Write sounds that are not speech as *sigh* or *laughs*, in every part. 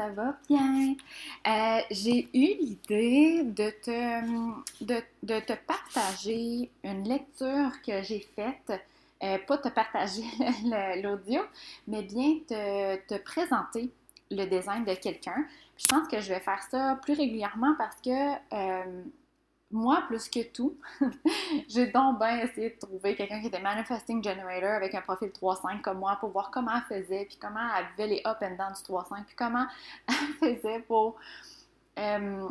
ça va bien. Euh, j'ai eu l'idée de te, de, te partager une lecture que j'ai faite. Euh, pas te partager *laughs* l'audio, mais bien te, te, présenter le design de quelqu'un. Je pense que je vais faire ça plus régulièrement parce que euh, moi, plus que tout, *laughs* j'ai donc bien essayé de trouver quelqu'un qui était Manifesting Generator avec un profil 3.5 comme moi pour voir comment elle faisait, puis comment elle vivait les up and down du 3.5, puis comment *laughs* elle faisait pour euh,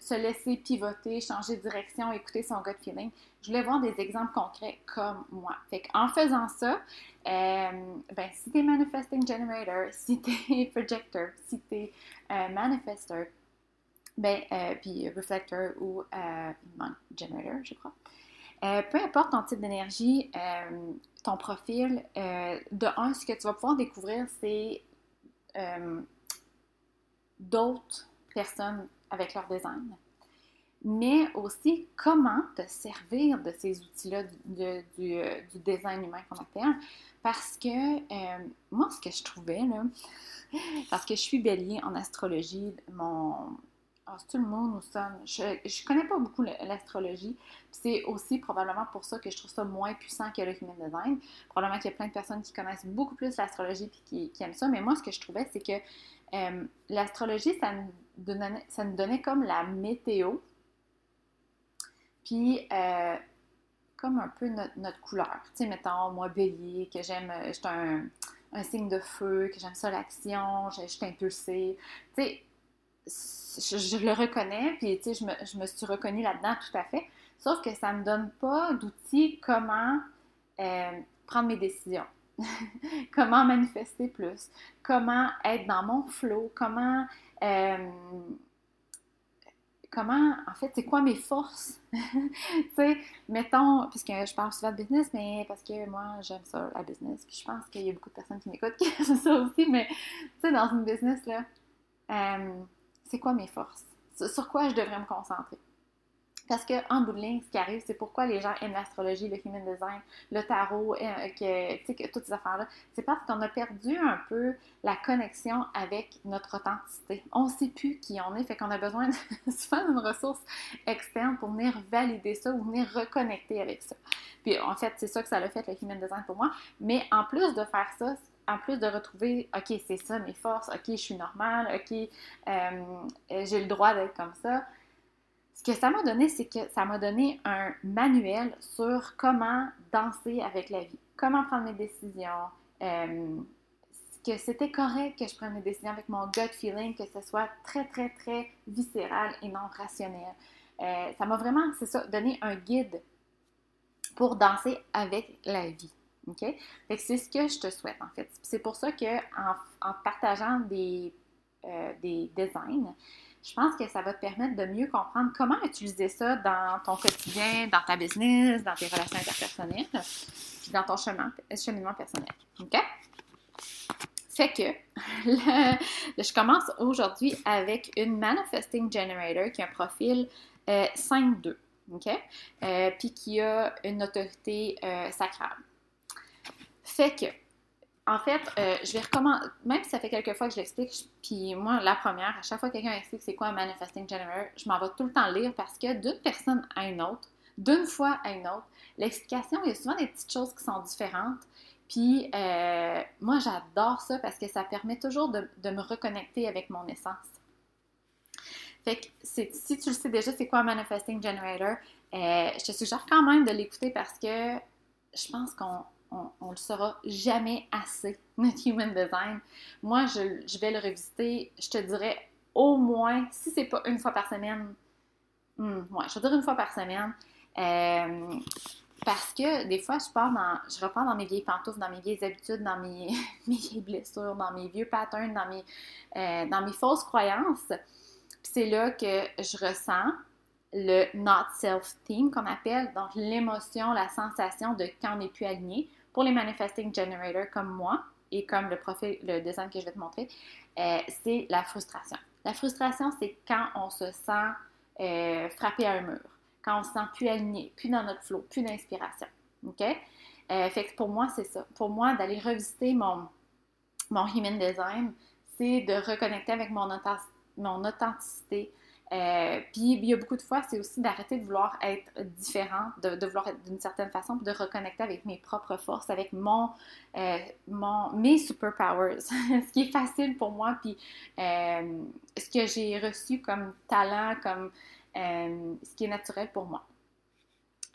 se laisser pivoter, changer de direction, écouter son gut feeling. Je voulais voir des exemples concrets comme moi. Fait en faisant ça, euh, ben, si tu es Manifesting Generator, si tu es *laughs* Projector, si tu es euh, Manifester, ben, euh, puis reflector ou euh, generator, je crois. Euh, peu importe ton type d'énergie, ton profil, de un, ce que tu vas pouvoir découvrir, c'est d'autres personnes avec leur design, mais aussi comment te servir de ces outils-là du, design humain qu'on appelle. Parce que moi, ce que je trouvais, là, *laughs* parce que je suis bélier en astrologie, mon, ah, c'est le monde ou ça? Je, je connais pas beaucoup l'astrologie. C'est aussi probablement pour ça que je trouve ça moins puissant que le human design. Probablement qu'il y a plein de personnes qui connaissent beaucoup plus l'astrologie et qui, aiment ça. Mais moi, ce que je trouvais, c'est que euh, l'astrologie, ça, ça nous donnait comme la météo. Puis, euh, comme un peu notre, couleur. Tu sais, mettons, moi, bélier, que j'aime, je un, un, signe de feu, que j'aime ça l'action, je suis impulsée. Tu sais, je, le reconnais, puis tu sais, je me, je me suis reconnue là-dedans tout à fait. Sauf que ça ne me donne pas d'outils comment euh, prendre mes décisions, *laughs* comment manifester plus, comment être dans mon flow, comment, euh, comment, en fait, c'est quoi mes forces? *laughs* tu sais, mettons, puisque je parle souvent de business, mais parce que moi, j'aime ça, la business, puis je pense qu'il y a beaucoup de personnes qui m'écoutent qui *laughs* aiment ça aussi, mais tu sais, dans une business, là, euh, c'est quoi mes forces? Sur quoi je devrais me concentrer? Parce qu'en bout de ligne, ce qui arrive, c'est pourquoi les gens aiment l'astrologie, le human design, le tarot, euh, que, que, toutes ces affaires-là. C'est parce qu'on a perdu un peu la connexion avec notre authenticité. On ne sait plus qui on est, fait qu'on a besoin de, *laughs* souvent d'une ressource externe pour venir valider ça ou venir reconnecter avec ça. Puis en fait, c'est ça que ça a fait le human design pour moi. Mais en plus de faire ça, en plus de retrouver, OK, c'est ça mes forces, OK, je suis normale, OK, euh, j'ai le droit d'être comme ça, ce que ça m'a donné, c'est que ça m'a donné un manuel sur comment danser avec la vie, comment prendre mes décisions, euh, que c'était correct que je prenne mes décisions avec mon gut feeling, que ce soit très, très, très viscéral et non rationnel. Euh, ça m'a vraiment, c'est ça, donné un guide pour danser avec la vie. OK? c'est ce que je te souhaite, en fait. C'est pour ça que en, partageant des, euh, des designs, je pense que ça va te permettre de mieux comprendre comment utiliser ça dans ton quotidien, dans ta business, dans tes relations interpersonnelles, puis dans ton chemin, cheminement personnel. OK? Fait que *laughs* je commence aujourd'hui avec une Manifesting Generator qui a un profil 5-2. Euh, OK? Euh, puis qui a une autorité sacrale. Fait que, en fait, euh, je vais recommander, même si ça fait quelques fois que je l'explique, puis moi, la première, à chaque fois que quelqu'un explique c'est quoi un manifesting generator, je m'en vais tout le temps lire parce que d'une personne à une autre, d'une fois à une autre, l'explication, il y a souvent des petites choses qui sont différentes. Puis euh, moi, j'adore ça parce que ça permet toujours de, me reconnecter avec mon essence. Fait que si tu le sais déjà, c'est quoi un manifesting generator, euh, je te suggère quand même de l'écouter parce que je pense qu'on on, ne le saura jamais assez, *laughs* notre human design. Moi, je, vais le revisiter, je te dirais au moins, si c'est pas une fois par semaine, hmm, je vais dire une fois par semaine. Euh, parce que des fois, je pars dans, je repars dans mes vieilles pantoufles, dans mes vieilles habitudes, dans mes, *laughs* vieilles blessures, dans mes vieux patterns, dans mes, euh, dans mes fausses croyances. Puis c'est là que je ressens le not self theme qu'on appelle, donc l'émotion, la sensation de quand on n'est plus aligné, pour les manifesting generators comme moi et comme le profil, le design que je vais te montrer, euh, c'est la frustration. La frustration, c'est quand on se sent euh, frappé à un mur, quand on se sent plus aligné, plus dans notre flow, plus d'inspiration. OK? Euh, fait que pour moi, c'est ça. Pour moi, d'aller revisiter mon, mon human design, c'est de reconnecter avec mon authenticité, euh, puis il y a beaucoup de fois, c'est aussi d'arrêter de vouloir être différent, de, vouloir être d'une certaine façon, puis de reconnecter avec mes propres forces, avec mon, euh, mon mes superpowers, *laughs* ce qui est facile pour moi, puis euh, ce que j'ai reçu comme talent, comme ce qui est naturel pour moi.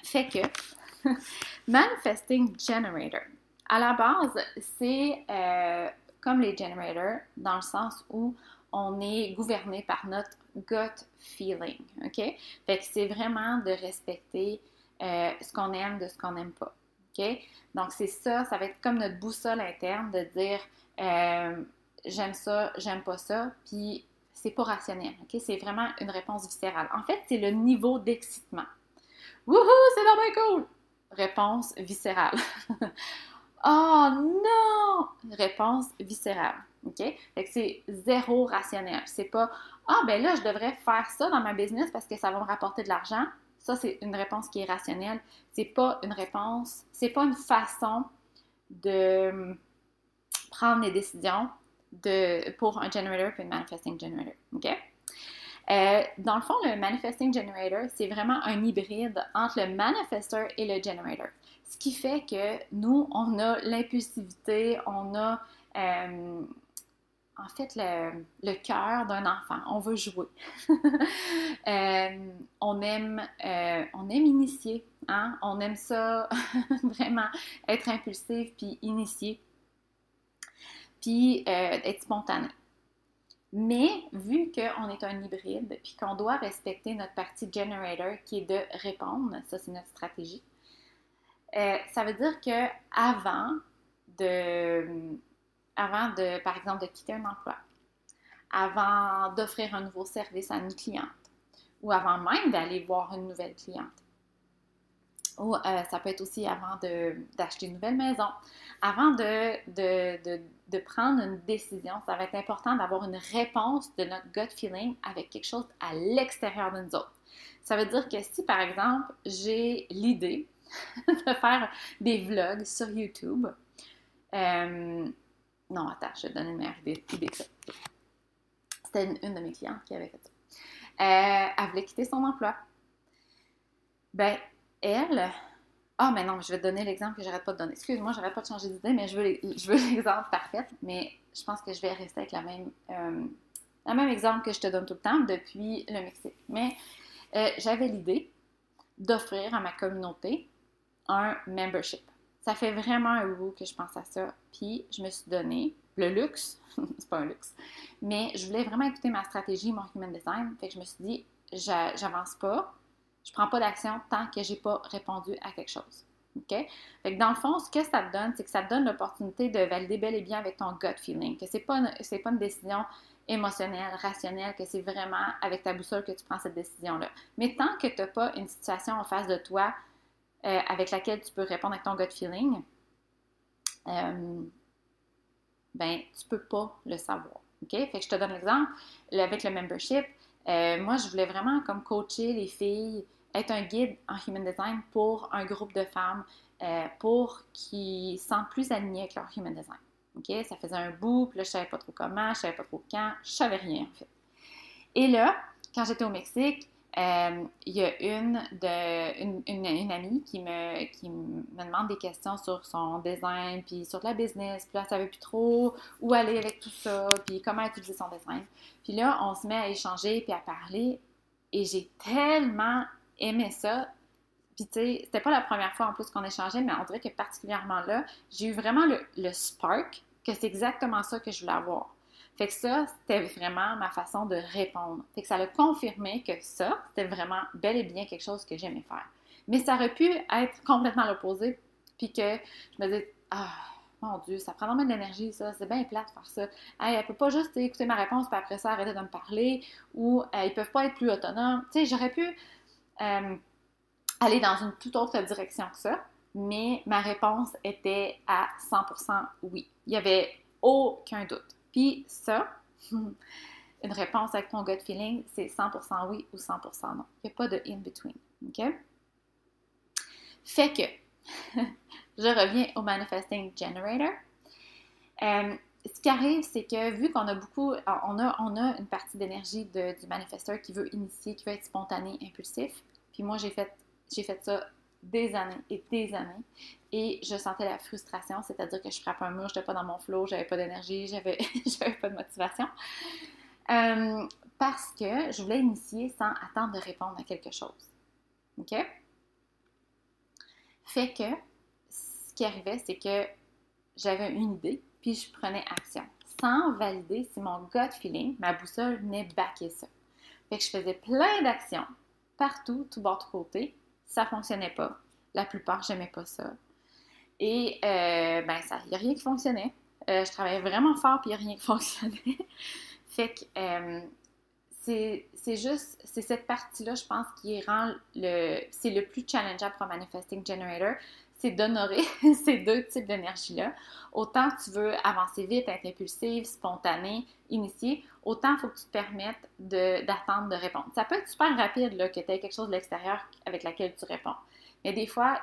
Fait que *laughs* Manifesting Generator, à la base, c'est comme les generators, dans le sens où on est gouverné par notre gut feeling, OK? Fait que c'est vraiment de respecter euh, ce qu'on aime de ce qu'on n'aime pas, OK? Donc, c'est ça, ça va être comme notre boussole interne de dire euh, j'aime ça, j'aime pas ça, puis c'est pas rationnel, OK? C'est vraiment une réponse viscérale. En fait, c'est le niveau d'excitement. Wouhou, c'est vraiment cool! Réponse viscérale. *laughs* oh non! Réponse viscérale. OK? C'est zéro rationnel. C'est pas Ah, ben là, je devrais faire ça dans ma business parce que ça va me rapporter de l'argent. Ça, c'est une réponse qui est rationnelle. C'est pas une réponse, c'est pas une façon de hum, prendre des décisions de, pour un generator puis un manifesting generator. OK? Euh, dans le fond, le manifesting generator, c'est vraiment un hybride entre le manifestor et le generator. Ce qui fait que nous, on a l'impulsivité, on a euh, en fait le, cœur d'un enfant. On veut jouer. *laughs* Euh, on, aime, euh, on aime initier. Hein? On aime ça *laughs* vraiment être impulsif puis initier. Puis euh, être spontané. Mais vu qu'on est un hybride puis qu'on doit respecter notre partie generator qui est de répondre, ça c'est notre stratégie, ça veut dire que avant de avant de, par exemple, de quitter un emploi, avant d'offrir un nouveau service à une cliente, ou avant même d'aller voir une nouvelle cliente. Ou euh, ça peut être aussi avant d'acheter une nouvelle maison. Avant de, de, de, prendre une décision, ça va être important d'avoir une réponse de notre gut feeling avec quelque chose à l'extérieur de nous autres. Ça veut dire que si, par exemple, j'ai l'idée *laughs* de faire des vlogs sur YouTube, euh, non, attends, je vais te donner une meilleure idée, que ça. C'était une, de mes clientes qui avait fait ça. Euh, elle voulait quitter son emploi. Ben, elle. Ah, mais non, je vais te donner l'exemple que j'arrête pas de donner. Excuse-moi, j'arrête pas de changer d'idée, mais je veux, *laughs* l'exemple parfait. Mais je pense que je vais rester avec la même, euh, le même exemple que je te donne tout le temps depuis le Mexique. Mais euh, j'avais l'idée d'offrir à ma communauté un membership. Ça fait vraiment un bout que je pense à ça. Puis je me suis donné le luxe, *laughs* c'est pas un luxe, mais je voulais vraiment écouter ma stratégie, mon human design. Fait que je me suis dit, j'avance pas, je prends pas d'action tant que j'ai pas répondu à quelque chose. OK? Fait que dans le fond, ce que ça te donne, c'est que ça te donne l'opportunité de valider bel et bien avec ton gut feeling, que c'est pas pas une décision émotionnelle, rationnelle, que c'est vraiment avec ta boussole que tu prends cette décision-là. Mais tant que tu n'as pas une situation en face de toi euh, avec laquelle tu peux répondre avec ton gut feeling, euh, ben, tu peux pas le savoir. OK? Fait que je te donne l'exemple. Avec le membership, euh, moi, je voulais vraiment comme coacher les filles, être un guide en human design pour un groupe de femmes pour qu'ils se sentent plus alignés avec leur human design. OK? Ça faisait un bout, puis là, je savais pas trop comment, je savais pas trop quand, je savais rien, en fait. Et là, quand j'étais au Mexique, euh, il y a une, de, une, amie qui me, qui me demande des questions sur son design, puis sur la business, puis là, elle savait plus trop où aller avec tout ça, puis comment utiliser son design. Puis là, on se met à échanger, puis à parler, et j'ai tellement aimé ça. Puis tu sais, c'était pas la première fois en plus qu'on échangeait, mais on dirait que particulièrement là, j'ai eu vraiment le, le spark, que c'est exactement ça que je voulais avoir. Fait que ça, c'était vraiment ma façon de répondre. Fait que ça a confirmé que ça, c'était vraiment bel et bien quelque chose que j'aimais faire. Mais ça aurait pu être complètement l'opposé, puis que je me disais, ah, mon Dieu, ça prend vraiment de l'énergie, ça, c'est bien plat de faire ça. Hey, elle peut pas juste écouter ma réponse, puis après ça, arrêter de me parler, ou euh, ils peuvent pas être plus autonomes. Tu sais, j'aurais pu euh, aller dans une toute autre direction que ça, mais ma réponse était à 100% oui. Il y avait aucun doute. Puis ça, *laughs* une réponse avec ton gut feeling, c'est 100% oui ou 100% non. Il n'y a pas de in-between. OK? Fait que, *laughs* je reviens au Manifesting Generator. Euh, ce qui arrive, c'est que vu qu'on a beaucoup, on a, on a une partie d'énergie du manifesteur qui veut initier, qui veut être spontané, impulsif. Puis moi, j'ai fait, j'ai fait ça des années et des années. Et je sentais la frustration, c'est-à-dire que je frappe un mur, je n'étais pas dans mon flow, j'avais pas d'énergie, *laughs* j'avais, j'avais pas de motivation. Euh, parce que je voulais initier sans attendre de répondre à quelque chose. OK? Fait que ce qui arrivait, c'est que j'avais une idée, puis je prenais action. Sans valider si mon gut feeling, ma boussole, venait backer ça. Fait que je faisais plein d'actions, partout, tout bord, tout côté. Ça fonctionnait pas. La plupart, j'aimais pas ça. Et, euh, ben, ça, il n'y a rien qui fonctionnait. Euh, je travaillais vraiment fort, puis il n'y a rien qui *laughs* fonctionnait. fait que, euh, c'est juste, c'est cette partie-là, je pense, qui rend le, c'est le plus challengeable pour Manifesting Generator, c'est d'honorer *laughs* ces deux types d'énergie-là. Autant tu veux avancer vite, être impulsive, spontanée, initiée, autant il faut que tu te permettes d'attendre de, répondre. Ça peut être super rapide, là, que tu aies quelque chose de l'extérieur avec laquelle tu réponds. Mais des fois,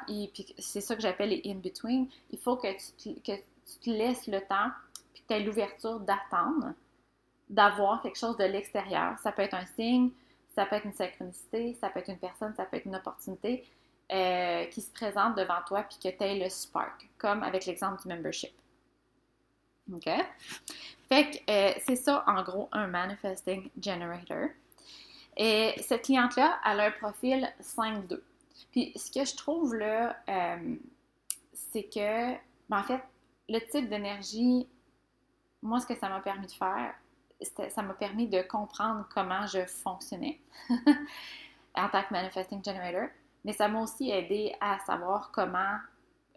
c'est ça que j'appelle les in-between, il faut que tu, que tu te laisses le temps, puis que tu aies l'ouverture d'attendre d'avoir quelque chose de l'extérieur. Ça peut être un signe, ça peut être une synchronicité, ça peut être une personne, ça peut être une opportunité euh, qui se présente devant toi puis que tu aies le spark, comme avec l'exemple du membership. OK? Fait que euh, c'est ça, en gros, un manifesting generator. Et cette cliente-là, elle a un profil 5-2. Puis ce que je trouve là, euh, c'est que, ben, en fait, le type d'énergie, moi, ce que ça m'a permis de faire, ça m'a permis de comprendre comment je fonctionnais *laughs* en tant que manifesting generator, mais ça m'a aussi aidé à savoir comment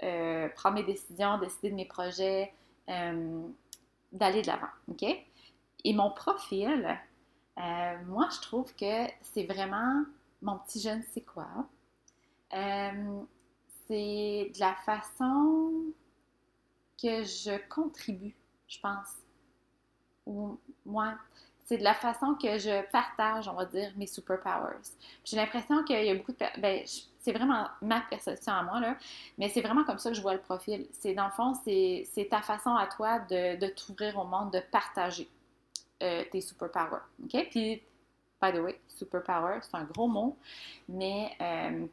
euh, prendre mes décisions, décider de mes projets, euh, d'aller de l'avant. OK? Et mon profil, euh, moi, je trouve que c'est vraiment mon petit jeune, c'est quoi? c'est de la façon que je contribue, je pense, ou moi, c'est de la façon que je partage, on va dire, mes superpowers. J'ai l'impression qu'il y a beaucoup de... Ben, c'est vraiment ma perception à moi, là, mais c'est vraiment comme ça que je vois le profil. C'est, dans le fond, c'est, ta façon à toi de, de t'ouvrir au monde, de partager euh, tes superpowers, OK? Puis, by the way, superpower, c'est un gros mot, mais... Euh,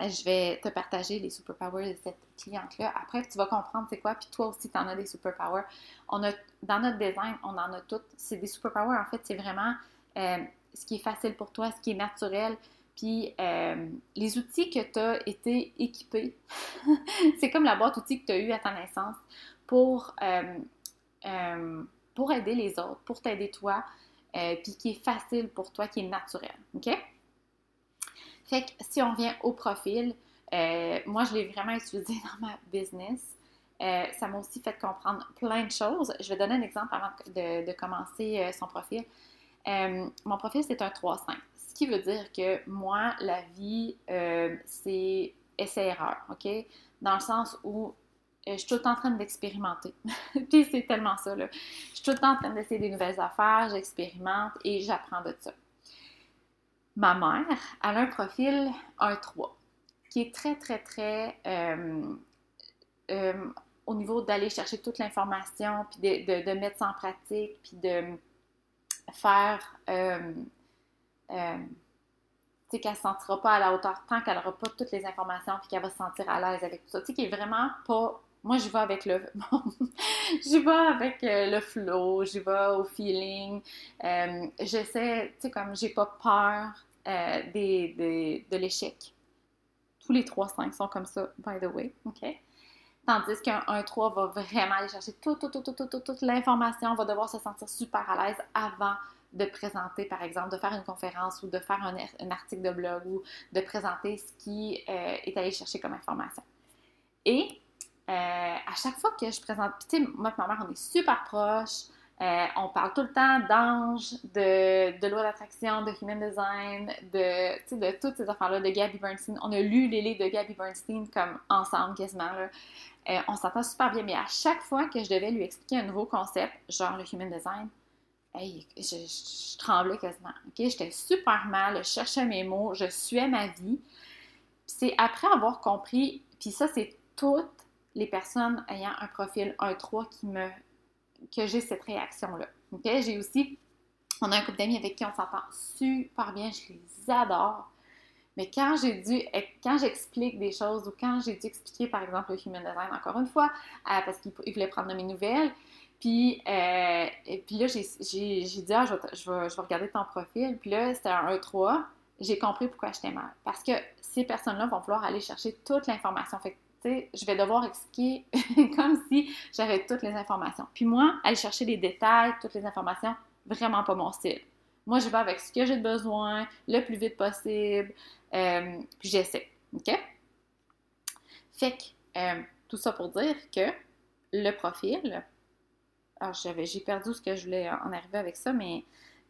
je vais te partager les superpowers de cette cliente-là. Après, tu vas comprendre c'est quoi, puis toi aussi, tu en as des superpowers. On a, dans notre design, on en a toutes. C'est des superpowers, en fait, c'est vraiment euh, ce qui est facile pour toi, ce qui est naturel, puis euh, les outils que tu as été équipé. *laughs* c'est comme la boîte outils que tu as eue à ta naissance pour, euh, pour aider les autres, pour t'aider toi, puis qui est facile pour toi, qui est naturel. OK? Fait que si on vient au profil, euh, moi, je l'ai vraiment utilisé *laughs* dans ma business. Euh, ça m'a aussi fait comprendre plein de choses. Je vais donner un exemple avant de, commencer euh, son profil. mon profil, c'est un 3-5. Ce qui veut dire que moi, la vie, c'est essai-erreur, OK? Dans le sens où je suis tout le temps en train d'expérimenter. *laughs* Puis c'est tellement ça, là. Je suis tout le temps en train d'essayer des nouvelles affaires, j'expérimente et j'apprends de ça. Ma mère, a un profil 1-3 qui est très, très, très euh, euh, au niveau d'aller chercher toute l'information, puis de, mettre ça en pratique, puis de faire. Euh, euh tu sais, qu'elle ne se sentira pas à la hauteur tant qu'elle n'aura pas toutes les informations, puis qu'elle va se sentir à l'aise avec tout ça. Tu sais, qui est vraiment pas. Moi, je vais avec le. *laughs* j'y vais avec le flow, j'y vais au feeling. J'essaie, tu sais, comme j'ai pas peur euh, des, de l'échec. Tous les 3-5 sont comme ça, by the way. OK? Tandis qu'un 1-3 va vraiment aller chercher toute, toute, toute, toute, toute l'information, va devoir se sentir super à l'aise avant de présenter, par exemple, de faire une conférence ou de faire un, un article de blog ou de présenter ce qui euh, est allé chercher comme information. Et euh, à chaque fois que je présente, tu sais, moi et ma mère, on est super proches, euh, on parle tout le temps d'ange, de, loi d'attraction, de human design, de, toutes ces affaires-là, de Gabby Bernstein. On a lu les livres de Gabby Bernstein comme ensemble quasiment. Euh, on s'entend super bien, mais à chaque fois que je devais lui expliquer un nouveau concept, genre le human design, hey, je, tremblais quasiment. J'étais super mal, je cherchais mes mots, je suais ma vie. C'est après avoir compris, puis ça, c'est toutes les personnes ayant un profil 1-3 qui me que j'ai cette réaction-là. J'ai aussi, on a un couple d'amis avec qui on s'entend super bien, je les adore. Mais quand j'ai dû, quand j'explique des choses ou quand j'ai dû expliquer, par exemple, le human design, encore une fois, euh, parce qu'il voulait prendre mes nouvelles, puis, euh, et puis là, j'ai dit, ah, je vais, je, vais, regarder ton profil. Puis là, c'était un E3. J'ai compris pourquoi j'étais mal. Parce que ces personnes-là vont vouloir aller chercher toute l'information. Je vais devoir expliquer *laughs* comme si j'avais toutes les informations. Puis moi, aller chercher les détails, toutes les informations, vraiment pas mon style. Moi, je vais avec ce que j'ai besoin, le plus vite possible, euh, puis j'essaie. OK? Fait que, euh, tout ça pour dire que le profil, alors j'ai perdu ce que je voulais en arriver avec ça, mais,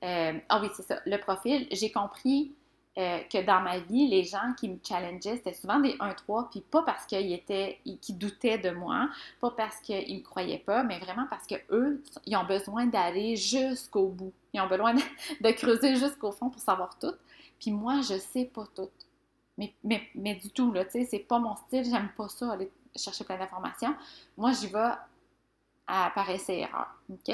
euh, ah oui, c'est ça, le profil, j'ai compris que dans ma vie, les gens qui me challengeaient, c'était souvent des 1-3, puis pas parce qu'ils étaient, qu'ils doutaient de moi, pas parce qu'ils me croyaient pas, mais vraiment parce qu'eux, ils ont besoin d'aller jusqu'au bout. Ils ont besoin *laughs* de, creuser jusqu'au fond pour savoir tout. Puis moi, je sais pas tout. Mais, mais, mais du tout, là, tu sais, c'est pas mon style, j'aime pas ça, aller chercher plein d'informations. Moi, j'y vais à, par essai erreur, OK?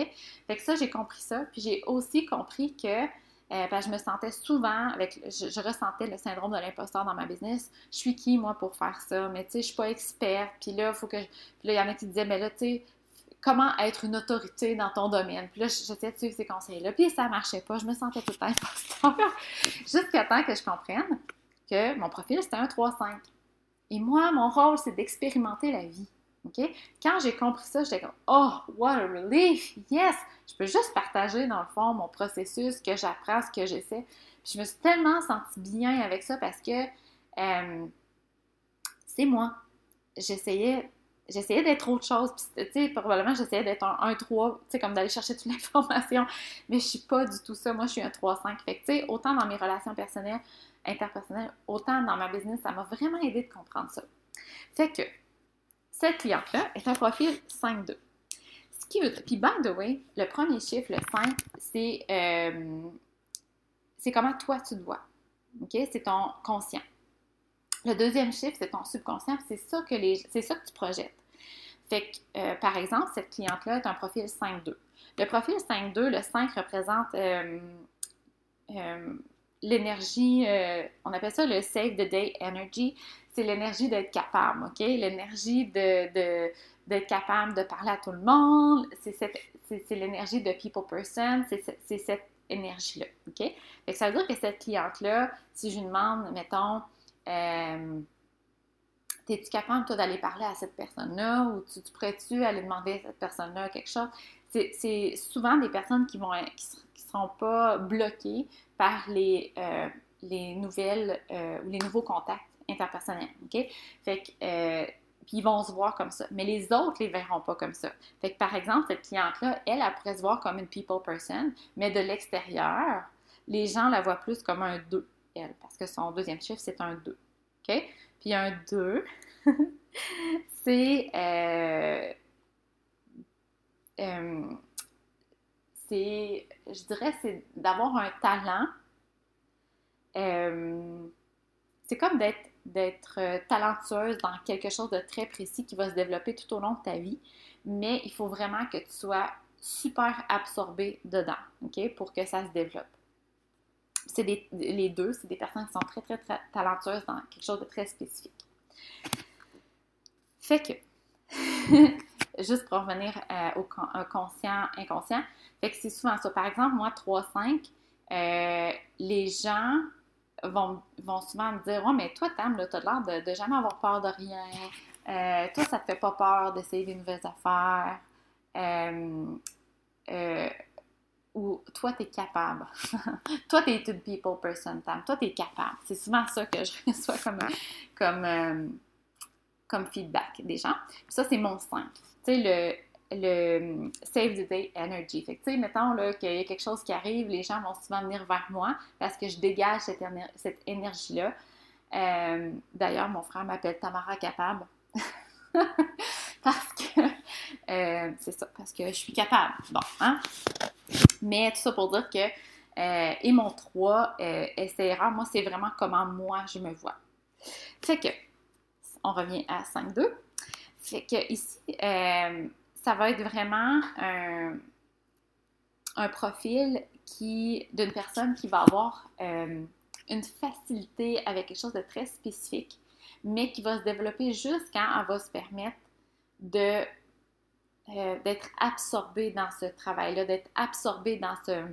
Fait que ça, j'ai compris ça. Puis j'ai aussi compris que euh, je me sentais souvent avec, je, ressentais le syndrome de l'imposteur dans ma business. Je suis qui, moi, pour faire ça? Mais tu sais, je suis pas experte. Puis là, il faut que. Puis là, il y en a qui disaient, mais là, tu sais, comment être une autorité dans ton domaine? Puis là, j'essayais de suivre ces conseils-là, puis ça marchait pas. Je me sentais tout le temps imposteur. *laughs* Jusqu'à temps que je comprenne que mon profil, c'était un 3-5. Et moi, mon rôle, c'est d'expérimenter la vie. Quand j'ai compris ça, j'étais comme Oh, what a relief! Yes! Je peux juste partager, dans le fond, mon processus, ce que j'apprends, ce que j'essaie. Puis je me suis tellement sentie bien avec ça parce que euh, c'est moi. J'essayais j'essayais d'être autre chose. Puis, tu sais, probablement, j'essayais d'être un 1-3, tu sais, comme d'aller chercher toute *laughs* l'information. Mais je suis pas du tout ça. Moi, je suis un 3-5. Fait que, tu sais, autant dans mes relations personnelles, interpersonnelles, autant dans ma business, ça m'a vraiment aidé de comprendre ça. Fait que, cette cliente-là est un profil 5-2. Ce qui veut Puis, by the way, le premier chiffre, le 5, c'est, euh, c'est comment toi tu te vois. C'est ton conscient. Le deuxième chiffre, c'est ton subconscient, c'est ça que ça que tu projettes. Fait que, euh, par exemple, cette cliente-là est un profil 5-2. Le profil 5-2, le 5 représente euh, euh, l'énergie, on appelle ça le save the day energy. C'est l'énergie d'être capable, OK? L'énergie de, d'être capable de parler à tout le monde. C'est, l'énergie de people person. C'est, cette énergie-là, OK? Ça veut dire que cette cliente-là, si je lui demande, mettons, euh, T'es-tu capable, toi, d'aller parler à cette personne-là? Ou tu, tu pourrais-tu aller demander à cette personne-là quelque chose? C'est souvent des personnes qui vont qui, seront pas bloquées par les, euh, les nouvelles euh, ou les nouveaux contacts interpersonnels. OK? Fait que, euh, puis ils vont se voir comme ça. Mais les autres les verront pas comme ça. Fait que, par exemple, cette cliente-là, elle, elle pourrait se voir comme une people person, mais de l'extérieur, les gens la voient plus comme un 2 elle, parce que son deuxième chiffre, c'est un 2. OK? Puis un 2, *laughs* c'est. Je dirais, c'est d'avoir un talent. Euh, c'est comme d'être d'être talentueuse dans quelque chose de très précis qui va se développer tout au long de ta vie, mais il faut vraiment que tu sois super absorbé dedans, OK, pour que ça se développe c'est les deux, c'est des personnes qui sont très, très, très talentueuses dans quelque chose de très spécifique. Fait que, *laughs* juste pour revenir euh, au conscient, inconscient, fait que c'est souvent ça. Par exemple, moi, 3-5, euh, les gens vont, vont, souvent me dire Ouais, mais toi, Tam, tu as l'air de, de, jamais avoir peur de rien. Euh, toi, ça te fait pas peur d'essayer des nouvelles affaires. Euh, où toi, tu es capable. *laughs* toi, tu es une people person, Tam. Toi, tu es capable. C'est souvent ça que je *laughs* reçois comme, comme, comme feedback des gens. ça, c'est mon 5. Tu sais, le, le Save the Day Energy. Fait tu sais, mettons qu'il y a quelque chose qui arrive, les gens vont souvent venir vers moi parce que je dégage cette, cette énergie-là. Euh, d'ailleurs, mon frère m'appelle Tamara Capable. *laughs* parce que euh, c'est ça, parce que je suis capable. Bon, hein? Mais tout ça pour dire que, euh, et mon 3, euh, essai moi, c'est vraiment comment moi je me vois. Fait que, on revient à 5-2. Fait que ici, euh, ça va être vraiment un, profil qui d'une personne qui va avoir euh, une facilité avec quelque chose de très spécifique, mais qui va se développer juste quand elle va se permettre de euh, d'être absorbée dans ce travail-là, d'être absorbée dans ce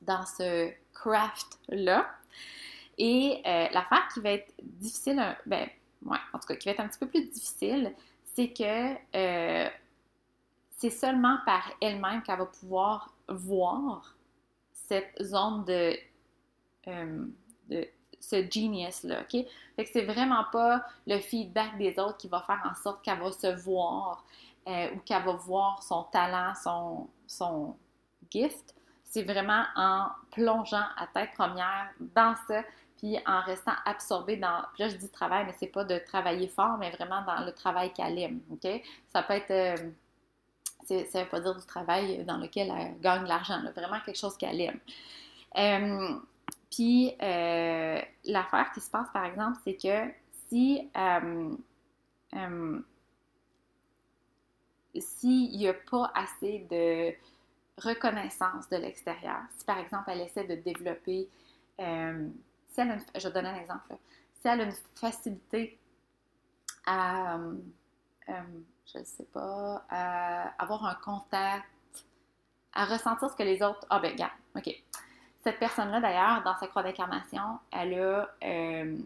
dans ce craft-là. Et l'affaire qui va être difficile, ben, ouais, en tout cas, qui va être un petit peu plus difficile, c'est que euh, c'est seulement par elle-même qu'elle va pouvoir voir cette zone de, euh, de ce genius-là, OK? Fait que c'est vraiment pas le feedback des autres qui va faire en sorte qu'elle va se voir ou qu'elle va voir son talent, son, son gift. C'est vraiment en plongeant à tête première dans ça puis en restant absorbé dans, là je dis travail, mais c'est pas de travailler fort, mais vraiment dans le travail qu'elle aime, OK? Ça peut être, euh, ça veut pas dire du travail dans lequel elle gagne l'argent, vraiment quelque chose qu'elle aime. Euh, puis euh, l'affaire qui se passe, par exemple, c'est que si s'il n'y a pas assez de reconnaissance de l'extérieur, si par exemple elle essaie de développer si elle a une, je vais donner un exemple, si elle a une facilité à, euh, euh, je ne sais pas, avoir un contact, à ressentir ce que les autres. Ah, ben, regarde, OK. Cette personne-là, d'ailleurs, dans sa croix d'incarnation, elle a. Euh,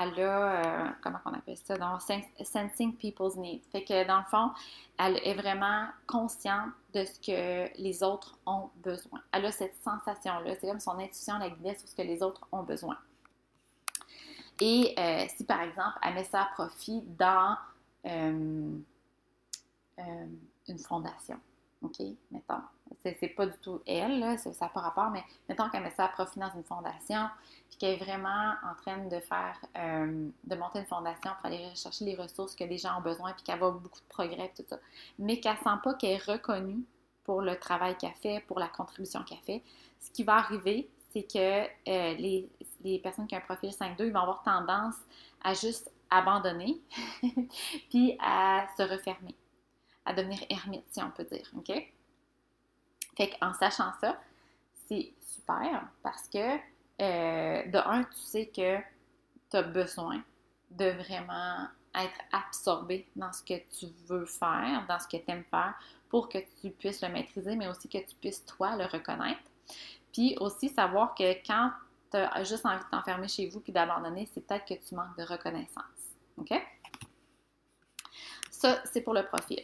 elle a, comment on appelle ça, dans Sensing People's Needs. Fait que dans le fond, elle est vraiment consciente de ce que les autres ont besoin. Elle a cette sensation-là. C'est comme son intuition la guidait sur ce que les autres ont besoin. Et euh, si par exemple, elle met ça à profit dans euh, euh, une fondation, OK, mettons, c'est pas du tout elle, ça n'a pas rapport, mais mettons qu'elle met ça à profit dans une fondation, puis qu'elle est vraiment en train de faire, euh, de monter une fondation pour aller rechercher les ressources que les gens ont besoin, puis qu'elle voit beaucoup de progrès, tout ça, mais qu'elle sent pas qu'elle est reconnue pour le travail qu'elle fait, pour la contribution qu'elle fait. Ce qui va arriver, c'est que euh, les, les, personnes qui ont un profil 5-2, ils vont avoir tendance à juste abandonner, *laughs* puis à se refermer, à devenir ermite, si on peut dire, OK? Fait qu'en sachant ça, c'est super parce que, euh, de un, tu sais que tu as besoin de vraiment être absorbé dans ce que tu veux faire, dans ce que tu aimes faire, pour que tu puisses le maîtriser, mais aussi que tu puisses, toi, le reconnaître. Puis aussi savoir que quand tu as juste envie de t'enfermer chez vous puis d'abandonner, c'est peut-être que tu manques de reconnaissance. OK? Ça, c'est pour le profil.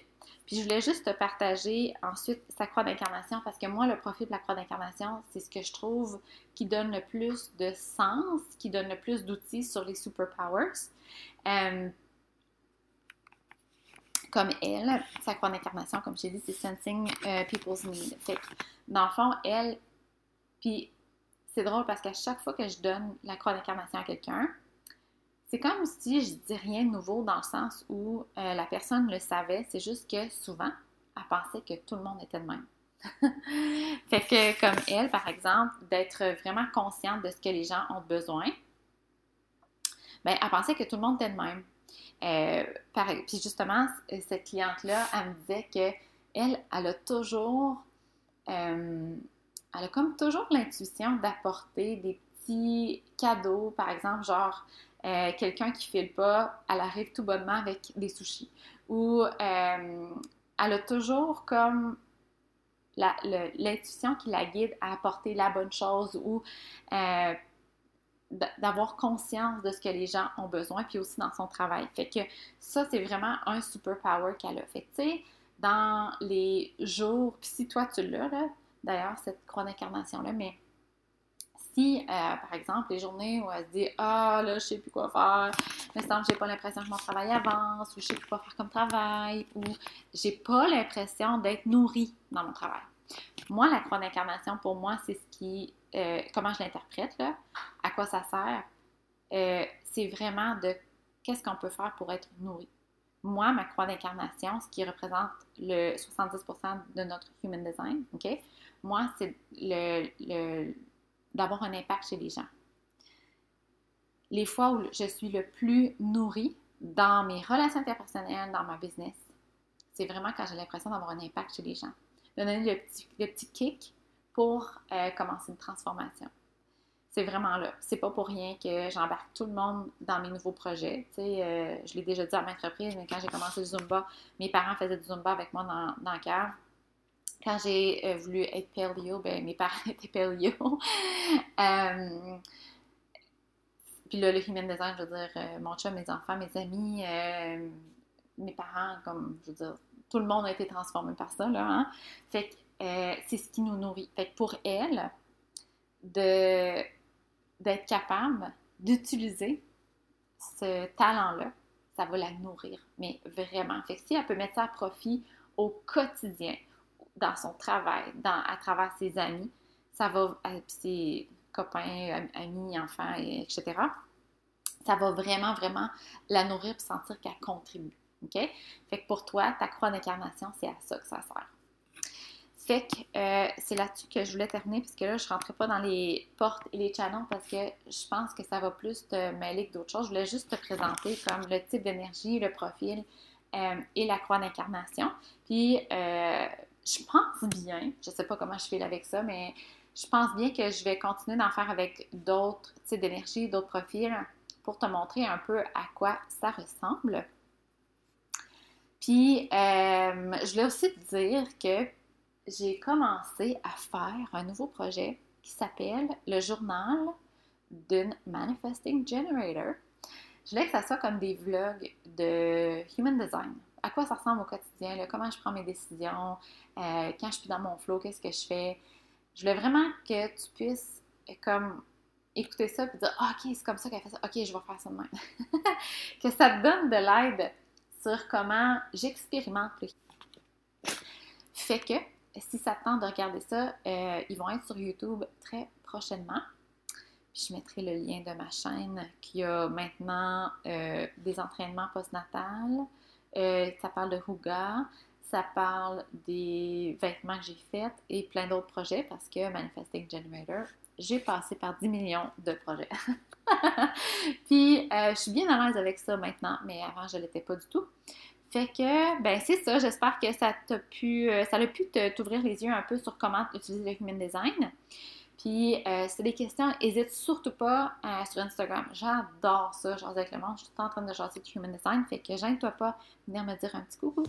Puis je voulais juste te partager ensuite sa croix d'incarnation parce que moi, le profil de la croix d'incarnation, c'est ce que je trouve qui donne le plus de sens, qui donne le plus d'outils sur les superpowers. Euh, comme elle, sa croix d'incarnation, comme je t'ai dit, c'est Sensing euh, People's Need. Fait que, dans le fond, elle, puis c'est drôle parce qu'à chaque fois que je donne la croix d'incarnation à quelqu'un, c'est comme si je dis rien de nouveau dans le sens où euh, la personne le savait, c'est juste que souvent, elle pensait que tout le monde était de même. *laughs* fait que comme elle, par exemple, d'être vraiment consciente de ce que les gens ont besoin, ben, elle pensait que tout le monde était de même. Euh, puis justement, cette cliente-là, elle me disait que elle, elle a toujours, euh, elle a comme toujours l'intuition d'apporter des petits cadeaux, par exemple, genre euh, quelqu'un qui file pas, elle arrive tout bonnement avec des sushis. Ou euh, elle a toujours comme l'intuition qui la guide à apporter la bonne chose ou euh, d'avoir conscience de ce que les gens ont besoin, puis aussi dans son travail. Fait que ça, c'est vraiment un superpower qu'elle a. Fait tu sais, dans les jours, puis si toi tu l'as, d'ailleurs, cette croix d'incarnation-là, mais si, euh, par exemple, les journées où elle se dit Ah, là, je sais plus quoi faire, mais que j'ai pas l'impression que mon travail avance, ou je sais plus quoi faire comme travail, ou j'ai pas l'impression d'être nourrie dans mon travail. Moi, la croix d'incarnation, pour moi, c'est ce qui. Euh, comment je l'interprète, là, à quoi ça sert, euh, c'est vraiment de qu'est-ce qu'on peut faire pour être nourri. Moi, ma croix d'incarnation, ce qui représente le 70% de notre human design, OK? Moi, c'est le d'avoir un impact chez les gens. Les fois où je suis le plus nourrie dans mes relations interpersonnelles, dans ma business, c'est vraiment quand j'ai l'impression d'avoir un impact chez les gens. De donner le petit, kick pour euh, commencer une transformation. C'est vraiment là. C'est pas pour rien que j'embarque tout le monde dans mes nouveaux projets. Euh, je l'ai déjà dit à maintes reprises, mais quand j'ai commencé le Zumba, mes parents faisaient du Zumba avec moi dans, dans le cave. Quand j'ai euh, voulu être paleo, ben, mes parents *laughs* étaient paleo. puis là, le human design, je veux dire, mon chat, mes enfants, mes amis, mes parents, comme, je veux dire, tout le monde a été transformé par ça, là. Hein? Fait que euh, c'est ce qui nous nourrit. Fait que pour elle, de, d'être capable d'utiliser ce talent-là, ça va la nourrir, mais vraiment. Fait que si elle peut mettre ça à profit au quotidien, dans son travail, à travers ses amis, ça va, euh, ses copains, amis, enfants, etc., ça va vraiment, vraiment la nourrir et sentir qu'elle contribue. OK? Fait que pour toi, ta croix d'incarnation, c'est à ça que ça sert. Fait que euh, c'est là-dessus que je voulais terminer, puisque là, je ne rentrais pas dans les portes et les channels parce que je pense que ça va plus te mêler que d'autres choses. Je voulais juste te présenter comme le type d'énergie, le profil euh, et la croix d'incarnation. Puis, je pense bien, je ne sais pas comment je fais avec ça, mais je pense bien que je vais continuer d'en faire avec d'autres types d'énergie, d'autres profils pour te montrer un peu à quoi ça ressemble. Puis, je voulais aussi te dire que j'ai commencé à faire un nouveau projet qui s'appelle le journal d'une Manifesting Generator. Je voulais que ça soit comme des vlogs de Human Design. À quoi ça ressemble au quotidien, comment je prends mes décisions, euh, quand je suis dans mon flow, qu'est-ce que je fais. Je voulais vraiment que tu puisses comme écouter ça et dire ah, OK, c'est comme ça qu'elle fait ça. OK, je vais faire ça de même. *laughs* que ça te donne de l'aide sur comment j'expérimente. Fait que si ça te tente de regarder ça, euh, ils vont être sur YouTube très prochainement. Puis je mettrai le lien de ma chaîne qui a maintenant euh, des entraînements postnatals. Euh, ça parle de Huga, ça parle des vêtements que j'ai faits et plein d'autres projets parce que Manifesting Generator, j'ai passé par 10 millions de projets. *laughs* Puis je suis bien à l'aise avec ça maintenant, mais avant je ne l'étais pas du tout. Fait que, ben c'est ça. J'espère que ça t'a pu, euh, ça a pu t'ouvrir les yeux un peu sur comment utiliser le Human Design. Puis, euh, as des questions, n'hésite surtout pas euh, sur Instagram. J'adore ça, jaser avec le monde. Je suis tout en train de jaser du Human Design. Fait que gêne-toi pas venir me dire un petit coucou.